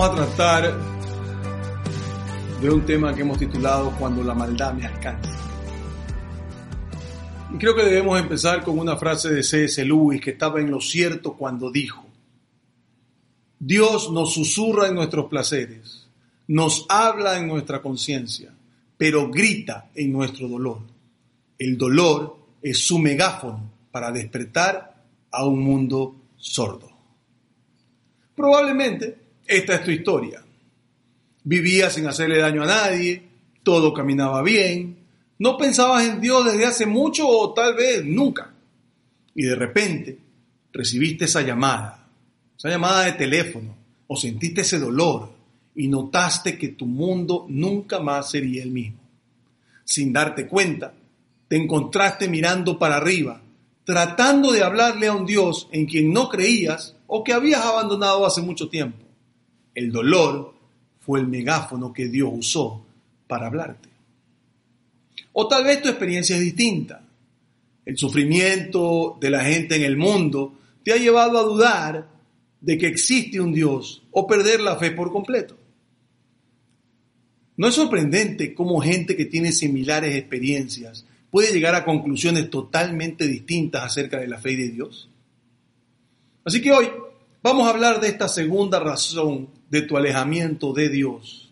Vamos a tratar de un tema que hemos titulado Cuando la maldad me alcanza. Y creo que debemos empezar con una frase de C.S. Lewis que estaba en lo cierto cuando dijo, Dios nos susurra en nuestros placeres, nos habla en nuestra conciencia, pero grita en nuestro dolor. El dolor es su megáfono para despertar a un mundo sordo. Probablemente esta es tu historia. Vivías sin hacerle daño a nadie, todo caminaba bien, no pensabas en Dios desde hace mucho o tal vez nunca. Y de repente recibiste esa llamada, esa llamada de teléfono, o sentiste ese dolor y notaste que tu mundo nunca más sería el mismo. Sin darte cuenta, te encontraste mirando para arriba, tratando de hablarle a un Dios en quien no creías o que habías abandonado hace mucho tiempo. El dolor fue el megáfono que Dios usó para hablarte. O tal vez tu experiencia es distinta. El sufrimiento de la gente en el mundo te ha llevado a dudar de que existe un Dios o perder la fe por completo. No es sorprendente cómo gente que tiene similares experiencias puede llegar a conclusiones totalmente distintas acerca de la fe de Dios. Así que hoy vamos a hablar de esta segunda razón de tu alejamiento de Dios.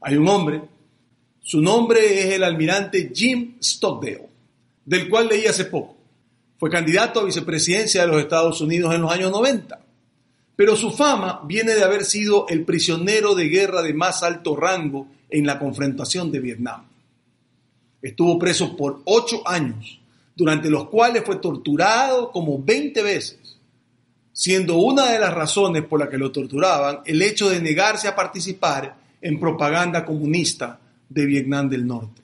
Hay un hombre, su nombre es el almirante Jim Stockdale, del cual leí hace poco. Fue candidato a vicepresidencia de los Estados Unidos en los años 90, pero su fama viene de haber sido el prisionero de guerra de más alto rango en la confrontación de Vietnam. Estuvo preso por ocho años, durante los cuales fue torturado como 20 veces siendo una de las razones por las que lo torturaban el hecho de negarse a participar en propaganda comunista de Vietnam del Norte.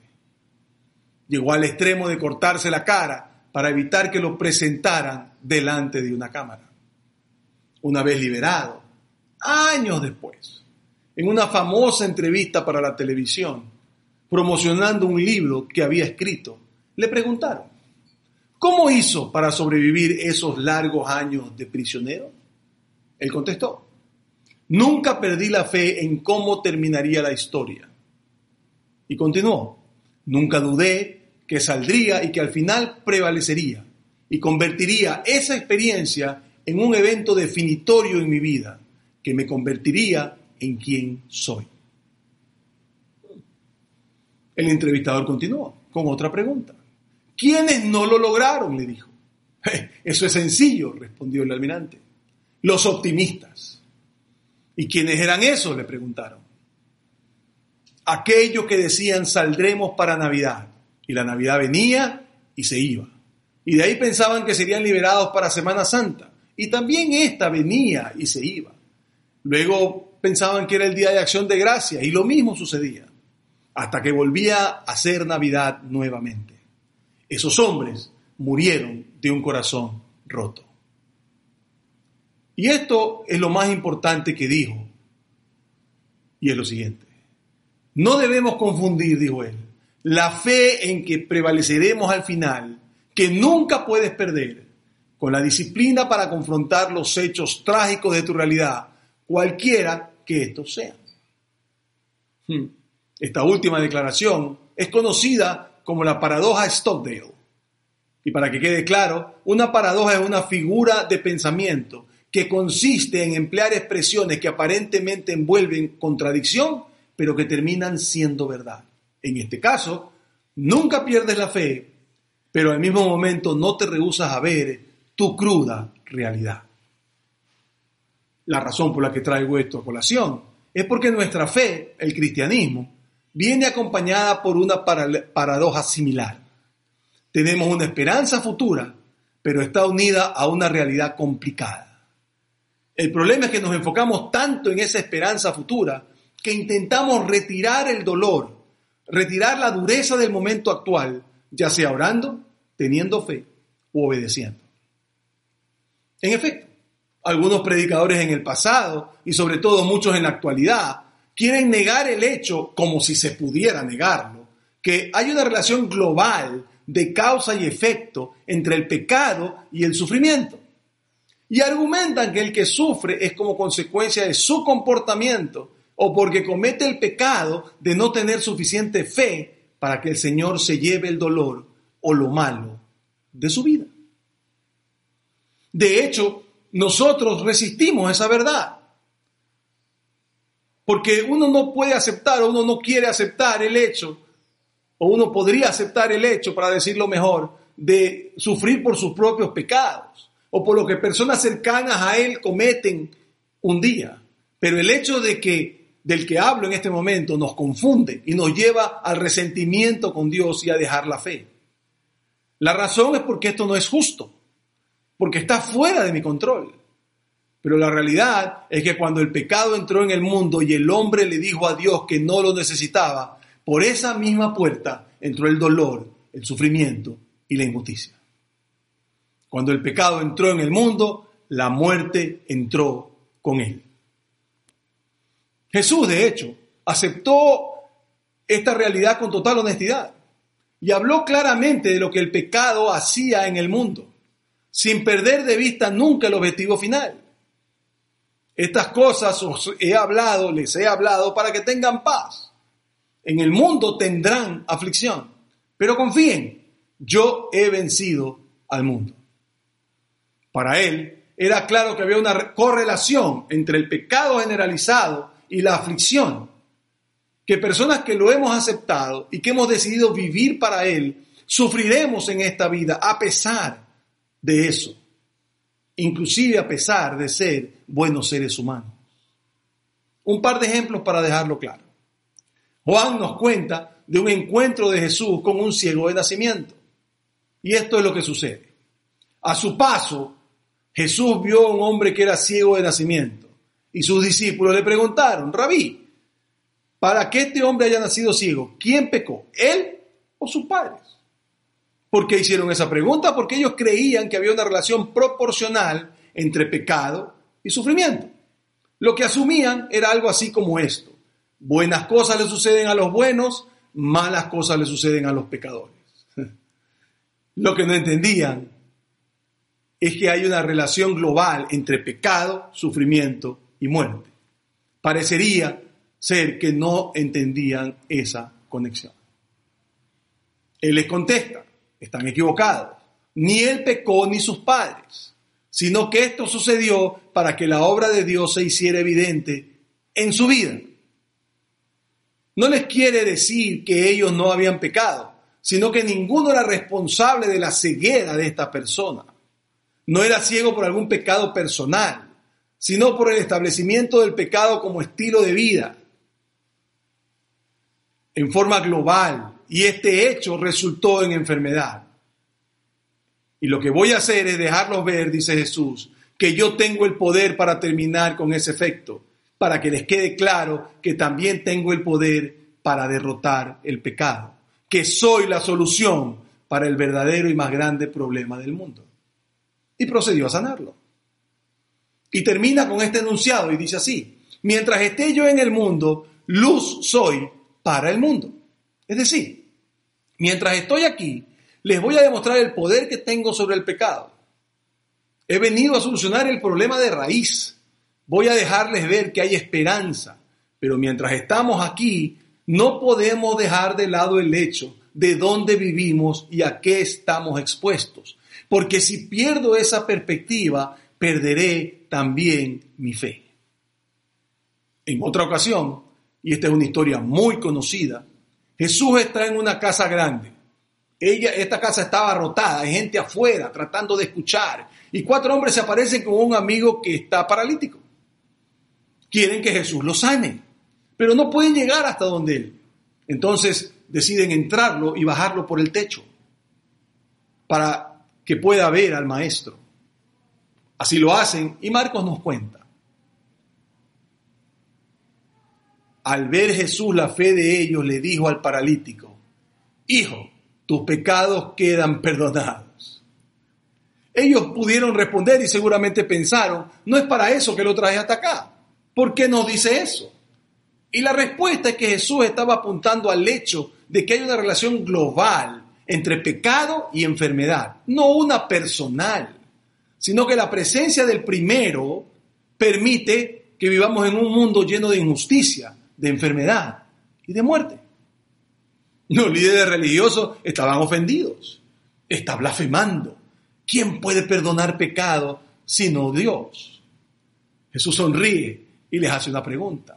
Llegó al extremo de cortarse la cara para evitar que lo presentaran delante de una cámara. Una vez liberado, años después, en una famosa entrevista para la televisión, promocionando un libro que había escrito, le preguntaron, ¿Cómo hizo para sobrevivir esos largos años de prisionero? Él contestó, nunca perdí la fe en cómo terminaría la historia. Y continuó, nunca dudé que saldría y que al final prevalecería y convertiría esa experiencia en un evento definitorio en mi vida que me convertiría en quien soy. El entrevistador continuó con otra pregunta. ¿Quiénes no lo lograron? le dijo. Eso es sencillo, respondió el almirante. Los optimistas. ¿Y quiénes eran esos? le preguntaron. Aquellos que decían saldremos para Navidad. Y la Navidad venía y se iba. Y de ahí pensaban que serían liberados para Semana Santa. Y también esta venía y se iba. Luego pensaban que era el día de acción de gracia y lo mismo sucedía. Hasta que volvía a ser Navidad nuevamente. Esos hombres murieron de un corazón roto. Y esto es lo más importante que dijo. Y es lo siguiente. No debemos confundir, dijo él, la fe en que prevaleceremos al final, que nunca puedes perder, con la disciplina para confrontar los hechos trágicos de tu realidad, cualquiera que estos sean. Hmm. Esta última declaración es conocida como la paradoja Stockdale. Y para que quede claro, una paradoja es una figura de pensamiento que consiste en emplear expresiones que aparentemente envuelven contradicción, pero que terminan siendo verdad. En este caso, nunca pierdes la fe, pero al mismo momento no te rehusas a ver tu cruda realidad. La razón por la que traigo esto a colación es porque nuestra fe, el cristianismo, viene acompañada por una paradoja similar. Tenemos una esperanza futura, pero está unida a una realidad complicada. El problema es que nos enfocamos tanto en esa esperanza futura que intentamos retirar el dolor, retirar la dureza del momento actual, ya sea orando, teniendo fe o obedeciendo. En efecto, algunos predicadores en el pasado y sobre todo muchos en la actualidad quieren negar el hecho como si se pudiera negarlo, que hay una relación global de causa y efecto entre el pecado y el sufrimiento. Y argumentan que el que sufre es como consecuencia de su comportamiento o porque comete el pecado de no tener suficiente fe para que el Señor se lleve el dolor o lo malo de su vida. De hecho, nosotros resistimos esa verdad. Porque uno no puede aceptar o uno no quiere aceptar el hecho, o uno podría aceptar el hecho, para decirlo mejor, de sufrir por sus propios pecados o por lo que personas cercanas a él cometen un día. Pero el hecho de que del que hablo en este momento nos confunde y nos lleva al resentimiento con Dios y a dejar la fe. La razón es porque esto no es justo, porque está fuera de mi control. Pero la realidad es que cuando el pecado entró en el mundo y el hombre le dijo a Dios que no lo necesitaba, por esa misma puerta entró el dolor, el sufrimiento y la injusticia. Cuando el pecado entró en el mundo, la muerte entró con él. Jesús, de hecho, aceptó esta realidad con total honestidad y habló claramente de lo que el pecado hacía en el mundo, sin perder de vista nunca el objetivo final. Estas cosas os he hablado, les he hablado para que tengan paz. En el mundo tendrán aflicción, pero confíen, yo he vencido al mundo. Para él era claro que había una correlación entre el pecado generalizado y la aflicción, que personas que lo hemos aceptado y que hemos decidido vivir para Él, sufriremos en esta vida a pesar de eso, inclusive a pesar de ser buenos seres humanos. Un par de ejemplos para dejarlo claro. Juan nos cuenta de un encuentro de Jesús con un ciego de nacimiento. Y esto es lo que sucede. A su paso, Jesús vio a un hombre que era ciego de nacimiento y sus discípulos le preguntaron, Rabí, para que este hombre haya nacido ciego, ¿quién pecó? ¿Él o sus padres? ¿Por qué hicieron esa pregunta? Porque ellos creían que había una relación proporcional entre pecado y sufrimiento. Lo que asumían era algo así como esto. Buenas cosas le suceden a los buenos, malas cosas le suceden a los pecadores. Lo que no entendían es que hay una relación global entre pecado, sufrimiento y muerte. Parecería ser que no entendían esa conexión. Él les contesta, están equivocados. Ni él pecó ni sus padres, sino que esto sucedió para que la obra de Dios se hiciera evidente en su vida. No les quiere decir que ellos no habían pecado, sino que ninguno era responsable de la ceguera de esta persona. No era ciego por algún pecado personal, sino por el establecimiento del pecado como estilo de vida en forma global. Y este hecho resultó en enfermedad. Y lo que voy a hacer es dejarlos ver, dice Jesús, que yo tengo el poder para terminar con ese efecto, para que les quede claro que también tengo el poder para derrotar el pecado, que soy la solución para el verdadero y más grande problema del mundo. Y procedió a sanarlo. Y termina con este enunciado y dice así, mientras esté yo en el mundo, luz soy para el mundo. Es decir, mientras estoy aquí, les voy a demostrar el poder que tengo sobre el pecado. He venido a solucionar el problema de raíz. Voy a dejarles ver que hay esperanza. Pero mientras estamos aquí, no podemos dejar de lado el hecho de dónde vivimos y a qué estamos expuestos. Porque si pierdo esa perspectiva, perderé también mi fe. En otra ocasión, y esta es una historia muy conocida, Jesús está en una casa grande. Ella, esta casa estaba rotada, hay gente afuera tratando de escuchar. Y cuatro hombres se aparecen con un amigo que está paralítico. Quieren que Jesús lo sane, pero no pueden llegar hasta donde él. Entonces deciden entrarlo y bajarlo por el techo para que pueda ver al maestro. Así lo hacen y Marcos nos cuenta. Al ver Jesús la fe de ellos, le dijo al paralítico, Hijo, tus pecados quedan perdonados. Ellos pudieron responder y seguramente pensaron, no es para eso que lo traje hasta acá. ¿Por qué no dice eso? Y la respuesta es que Jesús estaba apuntando al hecho de que hay una relación global entre pecado y enfermedad, no una personal. sino que la presencia del primero permite que vivamos en un mundo lleno de injusticia, de enfermedad y de muerte. Los líderes religiosos estaban ofendidos, está blasfemando. ¿Quién puede perdonar pecado sino Dios? Jesús sonríe y les hace una pregunta.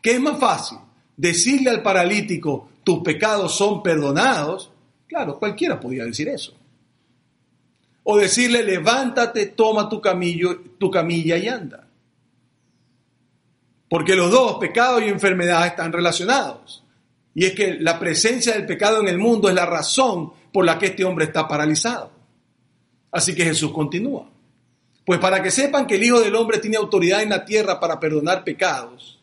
¿Qué es más fácil? Decirle al paralítico, tus pecados son perdonados. Claro, cualquiera podía decir eso. O decirle, levántate, toma tu, camillo, tu camilla y anda. Porque los dos, pecado y enfermedad, están relacionados. Y es que la presencia del pecado en el mundo es la razón por la que este hombre está paralizado. Así que Jesús continúa. Pues para que sepan que el Hijo del Hombre tiene autoridad en la tierra para perdonar pecados,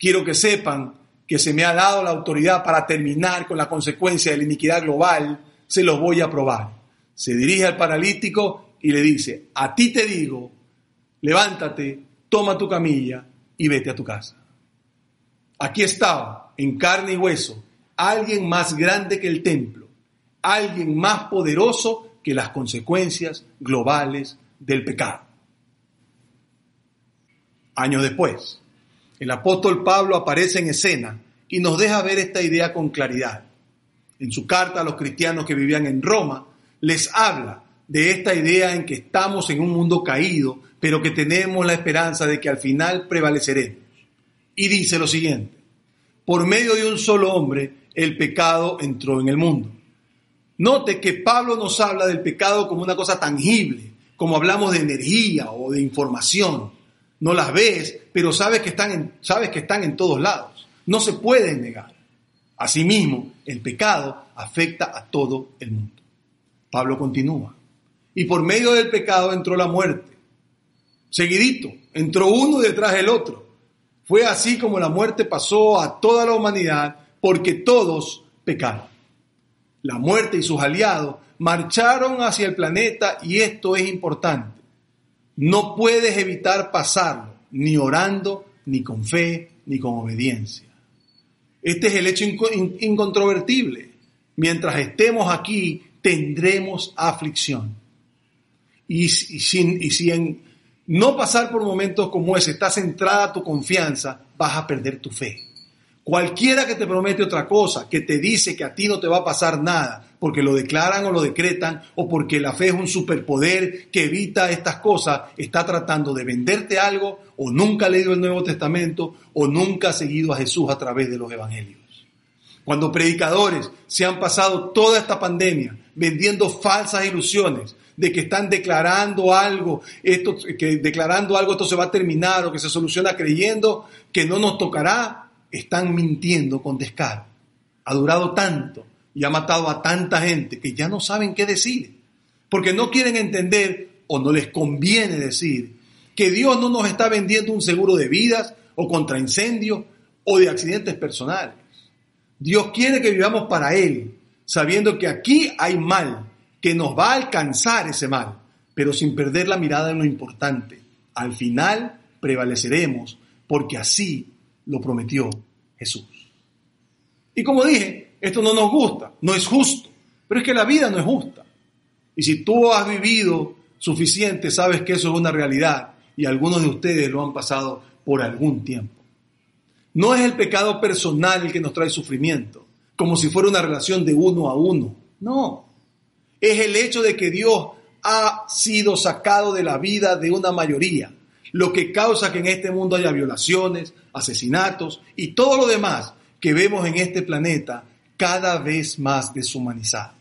quiero que sepan que se me ha dado la autoridad para terminar con la consecuencia de la iniquidad global, se los voy a probar. Se dirige al paralítico y le dice, a ti te digo, levántate, toma tu camilla y vete a tu casa. Aquí estaba, en carne y hueso, alguien más grande que el templo, alguien más poderoso que las consecuencias globales del pecado. Años después, el apóstol Pablo aparece en escena y nos deja ver esta idea con claridad. En su carta a los cristianos que vivían en Roma, les habla de esta idea en que estamos en un mundo caído, pero que tenemos la esperanza de que al final prevaleceremos. Y dice lo siguiente, por medio de un solo hombre el pecado entró en el mundo. Note que Pablo nos habla del pecado como una cosa tangible, como hablamos de energía o de información. No las ves, pero sabes que están en, sabes que están en todos lados. No se pueden negar. Asimismo, el pecado afecta a todo el mundo. Pablo continúa. Y por medio del pecado entró la muerte. Seguidito, entró uno detrás del otro. Fue así como la muerte pasó a toda la humanidad porque todos pecaron. La muerte y sus aliados marcharon hacia el planeta y esto es importante. No puedes evitar pasarlo, ni orando, ni con fe, ni con obediencia. Este es el hecho incontrovertible. Mientras estemos aquí, tendremos aflicción. Y, y si en no pasar por momentos como ese está centrada tu confianza, vas a perder tu fe. Cualquiera que te promete otra cosa, que te dice que a ti no te va a pasar nada, porque lo declaran o lo decretan, o porque la fe es un superpoder que evita estas cosas, está tratando de venderte algo, o nunca ha leído el Nuevo Testamento, o nunca ha seguido a Jesús a través de los Evangelios. Cuando predicadores se han pasado toda esta pandemia vendiendo falsas ilusiones, de que están declarando algo, esto, que declarando algo esto se va a terminar o que se soluciona creyendo que no nos tocará, están mintiendo con descaro. Ha durado tanto y ha matado a tanta gente que ya no saben qué decir, porque no quieren entender o no les conviene decir que Dios no nos está vendiendo un seguro de vidas o contra incendios o de accidentes personales. Dios quiere que vivamos para Él, sabiendo que aquí hay mal, que nos va a alcanzar ese mal, pero sin perder la mirada en lo importante. Al final prevaleceremos porque así lo prometió Jesús. Y como dije, esto no nos gusta, no es justo, pero es que la vida no es justa. Y si tú has vivido suficiente, sabes que eso es una realidad y algunos de ustedes lo han pasado por algún tiempo. No es el pecado personal el que nos trae sufrimiento, como si fuera una relación de uno a uno. No, es el hecho de que Dios ha sido sacado de la vida de una mayoría lo que causa que en este mundo haya violaciones, asesinatos y todo lo demás que vemos en este planeta cada vez más deshumanizado.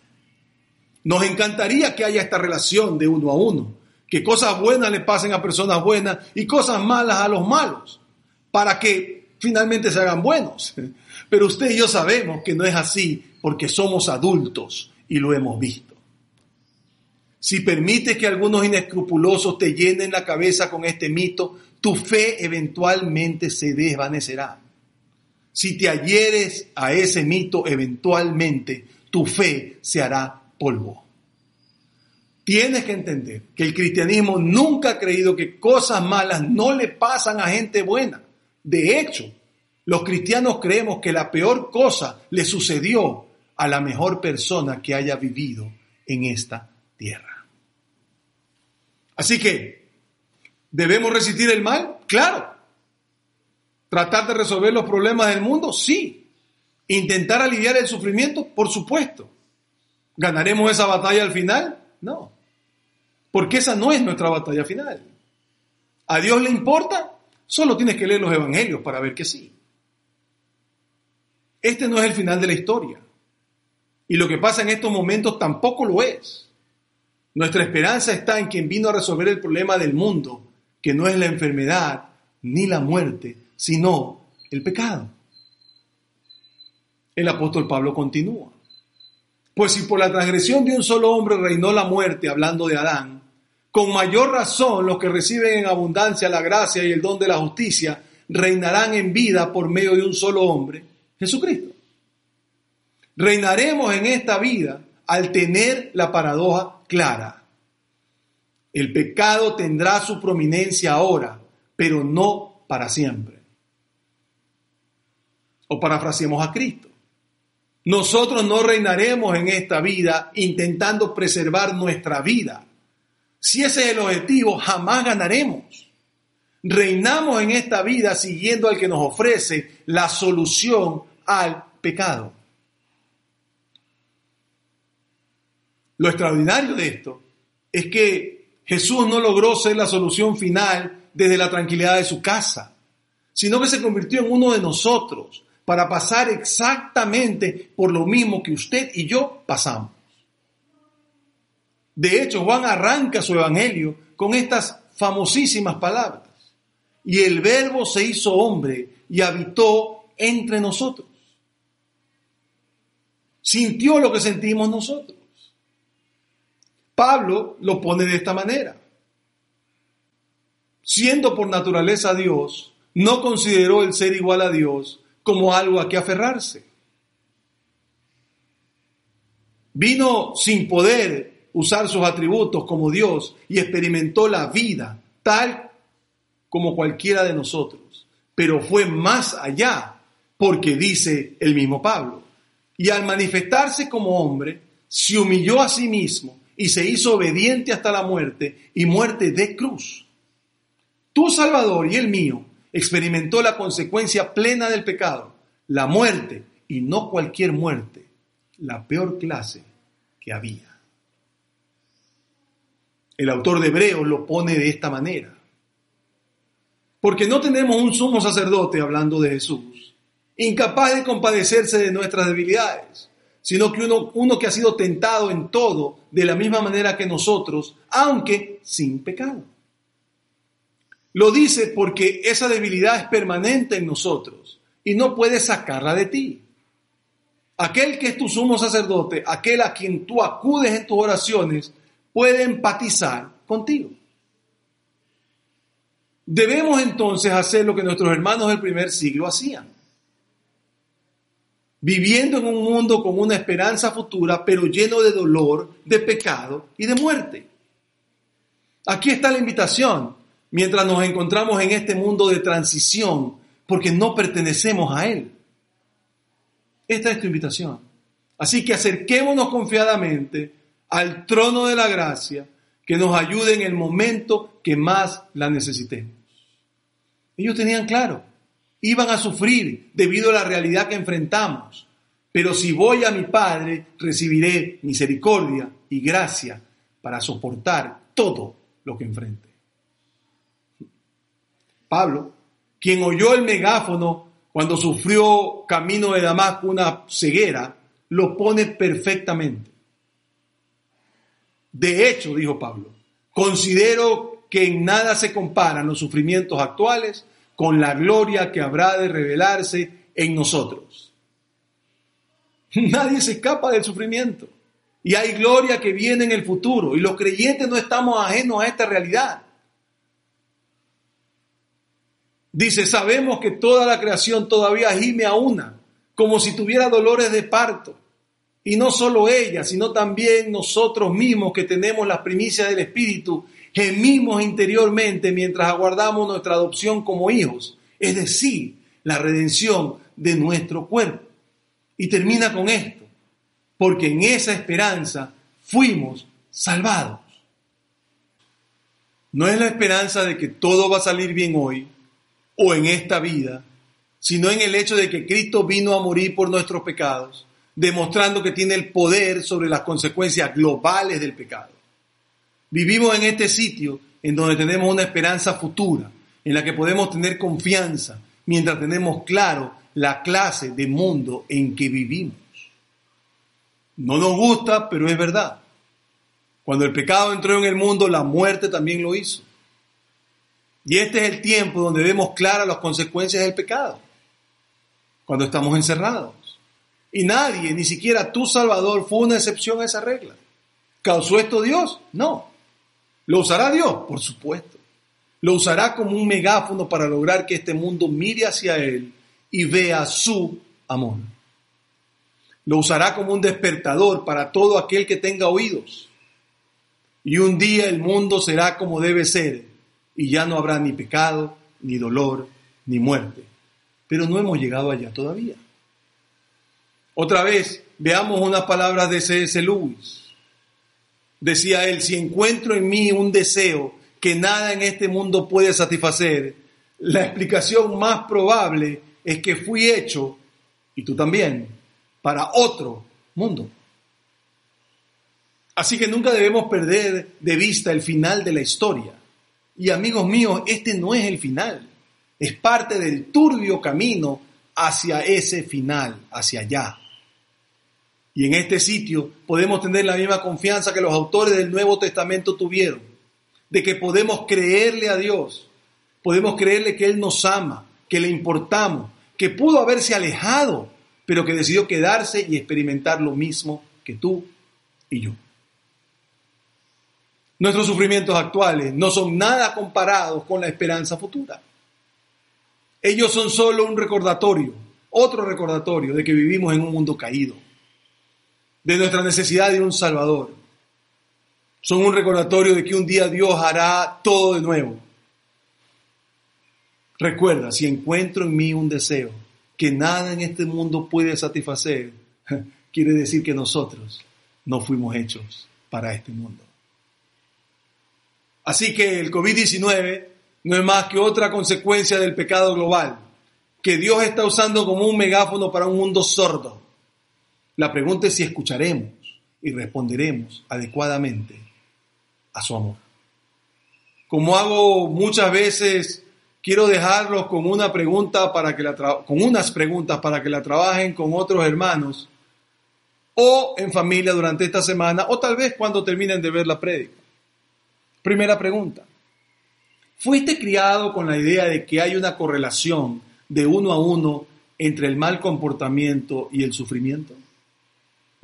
Nos encantaría que haya esta relación de uno a uno, que cosas buenas le pasen a personas buenas y cosas malas a los malos, para que finalmente se hagan buenos. Pero usted y yo sabemos que no es así porque somos adultos y lo hemos visto. Si permites que algunos inescrupulosos te llenen la cabeza con este mito, tu fe eventualmente se desvanecerá. Si te adhieres a ese mito, eventualmente tu fe se hará polvo. Tienes que entender que el cristianismo nunca ha creído que cosas malas no le pasan a gente buena. De hecho, los cristianos creemos que la peor cosa le sucedió a la mejor persona que haya vivido en esta tierra. Así que, ¿debemos resistir el mal? Claro. ¿Tratar de resolver los problemas del mundo? Sí. ¿Intentar aliviar el sufrimiento? Por supuesto. ¿Ganaremos esa batalla al final? No. Porque esa no es nuestra batalla final. ¿A Dios le importa? Solo tienes que leer los evangelios para ver que sí. Este no es el final de la historia. Y lo que pasa en estos momentos tampoco lo es. Nuestra esperanza está en quien vino a resolver el problema del mundo, que no es la enfermedad ni la muerte, sino el pecado. El apóstol Pablo continúa. Pues si por la transgresión de un solo hombre reinó la muerte, hablando de Adán, con mayor razón los que reciben en abundancia la gracia y el don de la justicia reinarán en vida por medio de un solo hombre, Jesucristo. Reinaremos en esta vida al tener la paradoja clara. El pecado tendrá su prominencia ahora, pero no para siempre. O parafraseemos a Cristo. Nosotros no reinaremos en esta vida intentando preservar nuestra vida. Si ese es el objetivo, jamás ganaremos. Reinamos en esta vida siguiendo al que nos ofrece la solución al pecado. Lo extraordinario de esto es que Jesús no logró ser la solución final desde la tranquilidad de su casa, sino que se convirtió en uno de nosotros para pasar exactamente por lo mismo que usted y yo pasamos. De hecho, Juan arranca su evangelio con estas famosísimas palabras. Y el verbo se hizo hombre y habitó entre nosotros. Sintió lo que sentimos nosotros. Pablo lo pone de esta manera. Siendo por naturaleza Dios, no consideró el ser igual a Dios como algo a que aferrarse. Vino sin poder usar sus atributos como Dios y experimentó la vida tal como cualquiera de nosotros, pero fue más allá porque dice el mismo Pablo. Y al manifestarse como hombre, se humilló a sí mismo y se hizo obediente hasta la muerte y muerte de cruz. Tu Salvador y el mío experimentó la consecuencia plena del pecado, la muerte, y no cualquier muerte, la peor clase que había. El autor de Hebreos lo pone de esta manera. Porque no tenemos un sumo sacerdote hablando de Jesús, incapaz de compadecerse de nuestras debilidades, sino que uno, uno que ha sido tentado en todo de la misma manera que nosotros, aunque sin pecado. Lo dice porque esa debilidad es permanente en nosotros y no puedes sacarla de ti. Aquel que es tu sumo sacerdote, aquel a quien tú acudes en tus oraciones, puede empatizar contigo. Debemos entonces hacer lo que nuestros hermanos del primer siglo hacían. Viviendo en un mundo con una esperanza futura, pero lleno de dolor, de pecado y de muerte. Aquí está la invitación mientras nos encontramos en este mundo de transición, porque no pertenecemos a Él. Esta es tu invitación. Así que acerquémonos confiadamente al trono de la gracia que nos ayude en el momento que más la necesitemos. Ellos tenían claro, iban a sufrir debido a la realidad que enfrentamos, pero si voy a mi Padre, recibiré misericordia y gracia para soportar todo lo que enfrente. Pablo, quien oyó el megáfono cuando sufrió camino de Damasco una ceguera, lo pone perfectamente. De hecho, dijo Pablo, considero que en nada se comparan los sufrimientos actuales con la gloria que habrá de revelarse en nosotros. Nadie se escapa del sufrimiento. Y hay gloria que viene en el futuro. Y los creyentes no estamos ajenos a esta realidad. Dice, sabemos que toda la creación todavía gime a una, como si tuviera dolores de parto. Y no solo ella, sino también nosotros mismos que tenemos las primicias del Espíritu, gemimos interiormente mientras aguardamos nuestra adopción como hijos, es decir, la redención de nuestro cuerpo. Y termina con esto, porque en esa esperanza fuimos salvados. no es la esperanza de que todo va a salir bien hoy o en esta vida, sino en el hecho de que Cristo vino a morir por nuestros pecados, demostrando que tiene el poder sobre las consecuencias globales del pecado. Vivimos en este sitio en donde tenemos una esperanza futura, en la que podemos tener confianza mientras tenemos claro la clase de mundo en que vivimos. No nos gusta, pero es verdad. Cuando el pecado entró en el mundo, la muerte también lo hizo. Y este es el tiempo donde vemos claras las consecuencias del pecado, cuando estamos encerrados. Y nadie, ni siquiera tu Salvador, fue una excepción a esa regla. ¿Causó esto Dios? No. ¿Lo usará Dios? Por supuesto. Lo usará como un megáfono para lograr que este mundo mire hacia Él y vea su amor. Lo usará como un despertador para todo aquel que tenga oídos. Y un día el mundo será como debe ser y ya no habrá ni pecado, ni dolor, ni muerte. Pero no hemos llegado allá todavía. Otra vez, veamos unas palabras de C.S. Lewis. Decía él, si encuentro en mí un deseo que nada en este mundo puede satisfacer, la explicación más probable es que fui hecho, y tú también, para otro mundo. Así que nunca debemos perder de vista el final de la historia. Y amigos míos, este no es el final, es parte del turbio camino hacia ese final, hacia allá. Y en este sitio podemos tener la misma confianza que los autores del Nuevo Testamento tuvieron, de que podemos creerle a Dios, podemos creerle que Él nos ama, que le importamos, que pudo haberse alejado, pero que decidió quedarse y experimentar lo mismo que tú y yo. Nuestros sufrimientos actuales no son nada comparados con la esperanza futura. Ellos son solo un recordatorio, otro recordatorio de que vivimos en un mundo caído, de nuestra necesidad de un Salvador. Son un recordatorio de que un día Dios hará todo de nuevo Recuerda, si encuentro en mí un deseo que nada en este mundo puede satisfacer, quiere decir que nosotros no fuimos hechos para este mundo. Así que el COVID-19 no es más que otra consecuencia del pecado global, que Dios está usando como un megáfono para un mundo sordo. La pregunta es si escucharemos y responderemos adecuadamente a su amor. Como hago muchas veces quiero dejarlos con una pregunta para que la con unas preguntas para que la trabajen con otros hermanos o en familia durante esta semana o tal vez cuando terminen de ver la prédica. Primera pregunta. ¿Fuiste criado con la idea de que hay una correlación de uno a uno entre el mal comportamiento y el sufrimiento?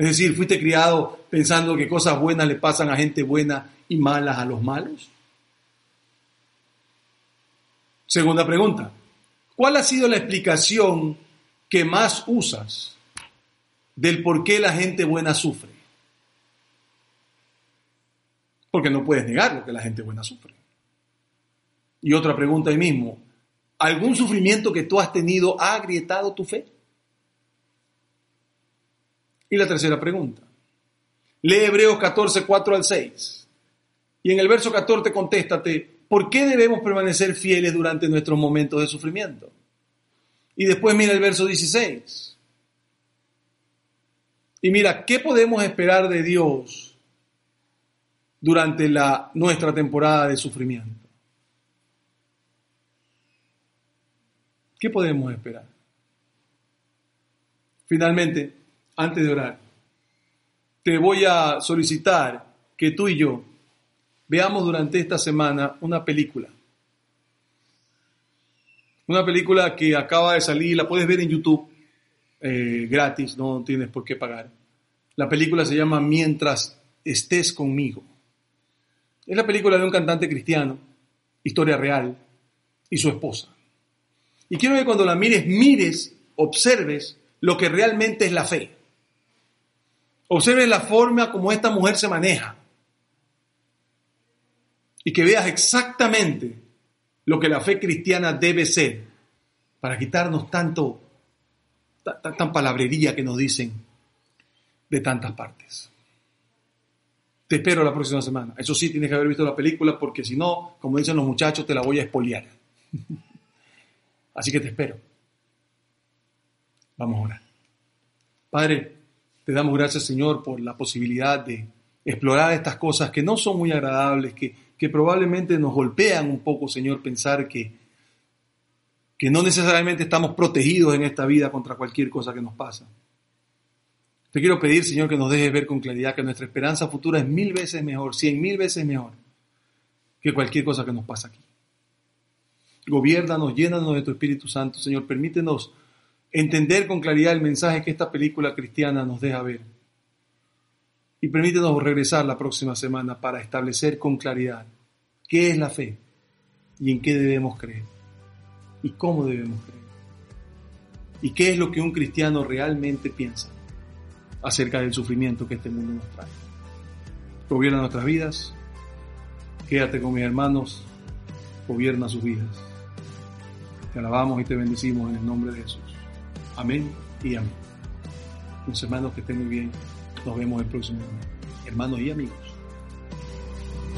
Es decir, ¿fuiste criado pensando que cosas buenas le pasan a gente buena y malas a los malos? Segunda pregunta. ¿Cuál ha sido la explicación que más usas del por qué la gente buena sufre? Porque no puedes negar lo que la gente buena sufre. Y otra pregunta ahí mismo. ¿Algún sufrimiento que tú has tenido ha agrietado tu fe? Y la tercera pregunta. Lee Hebreos 14, 4 al 6. Y en el verso 14 contéstate, ¿Por qué debemos permanecer fieles durante nuestros momentos de sufrimiento? Y después mira el verso 16. Y mira, ¿qué podemos esperar de Dios durante la, nuestra temporada de sufrimiento? ¿Qué podemos esperar? Finalmente, antes de orar, te voy a solicitar que tú y yo veamos durante esta semana una película. Una película que acaba de salir, la puedes ver en YouTube eh, gratis, no tienes por qué pagar. La película se llama Mientras estés conmigo. Es la película de un cantante cristiano, historia real, y su esposa. Y quiero que cuando la mires, mires, observes lo que realmente es la fe. Observes la forma como esta mujer se maneja y que veas exactamente lo que la fe cristiana debe ser para quitarnos tanto, tan palabrería que nos dicen de tantas partes. Te espero la próxima semana. Eso sí, tienes que haber visto la película porque si no, como dicen los muchachos, te la voy a espoliar. Así que te espero. Vamos a orar. Padre, te damos gracias, Señor, por la posibilidad de explorar estas cosas que no son muy agradables, que, que probablemente nos golpean un poco, Señor, pensar que, que no necesariamente estamos protegidos en esta vida contra cualquier cosa que nos pasa. Te quiero pedir, Señor, que nos dejes ver con claridad que nuestra esperanza futura es mil veces mejor, cien mil veces mejor que cualquier cosa que nos pasa aquí. Gobiérnanos, llénanos de tu Espíritu Santo, Señor. Permítenos entender con claridad el mensaje que esta película cristiana nos deja ver. Y permítenos regresar la próxima semana para establecer con claridad qué es la fe y en qué debemos creer y cómo debemos creer. Y qué es lo que un cristiano realmente piensa acerca del sufrimiento que este mundo nos trae. Gobierna nuestras vidas, quédate con mis hermanos, gobierna sus vidas. Te alabamos y te bendecimos en el nombre de Jesús. Amén y amén. Mis hermanos, que estén muy bien. Nos vemos el próximo Hermanos y amigos.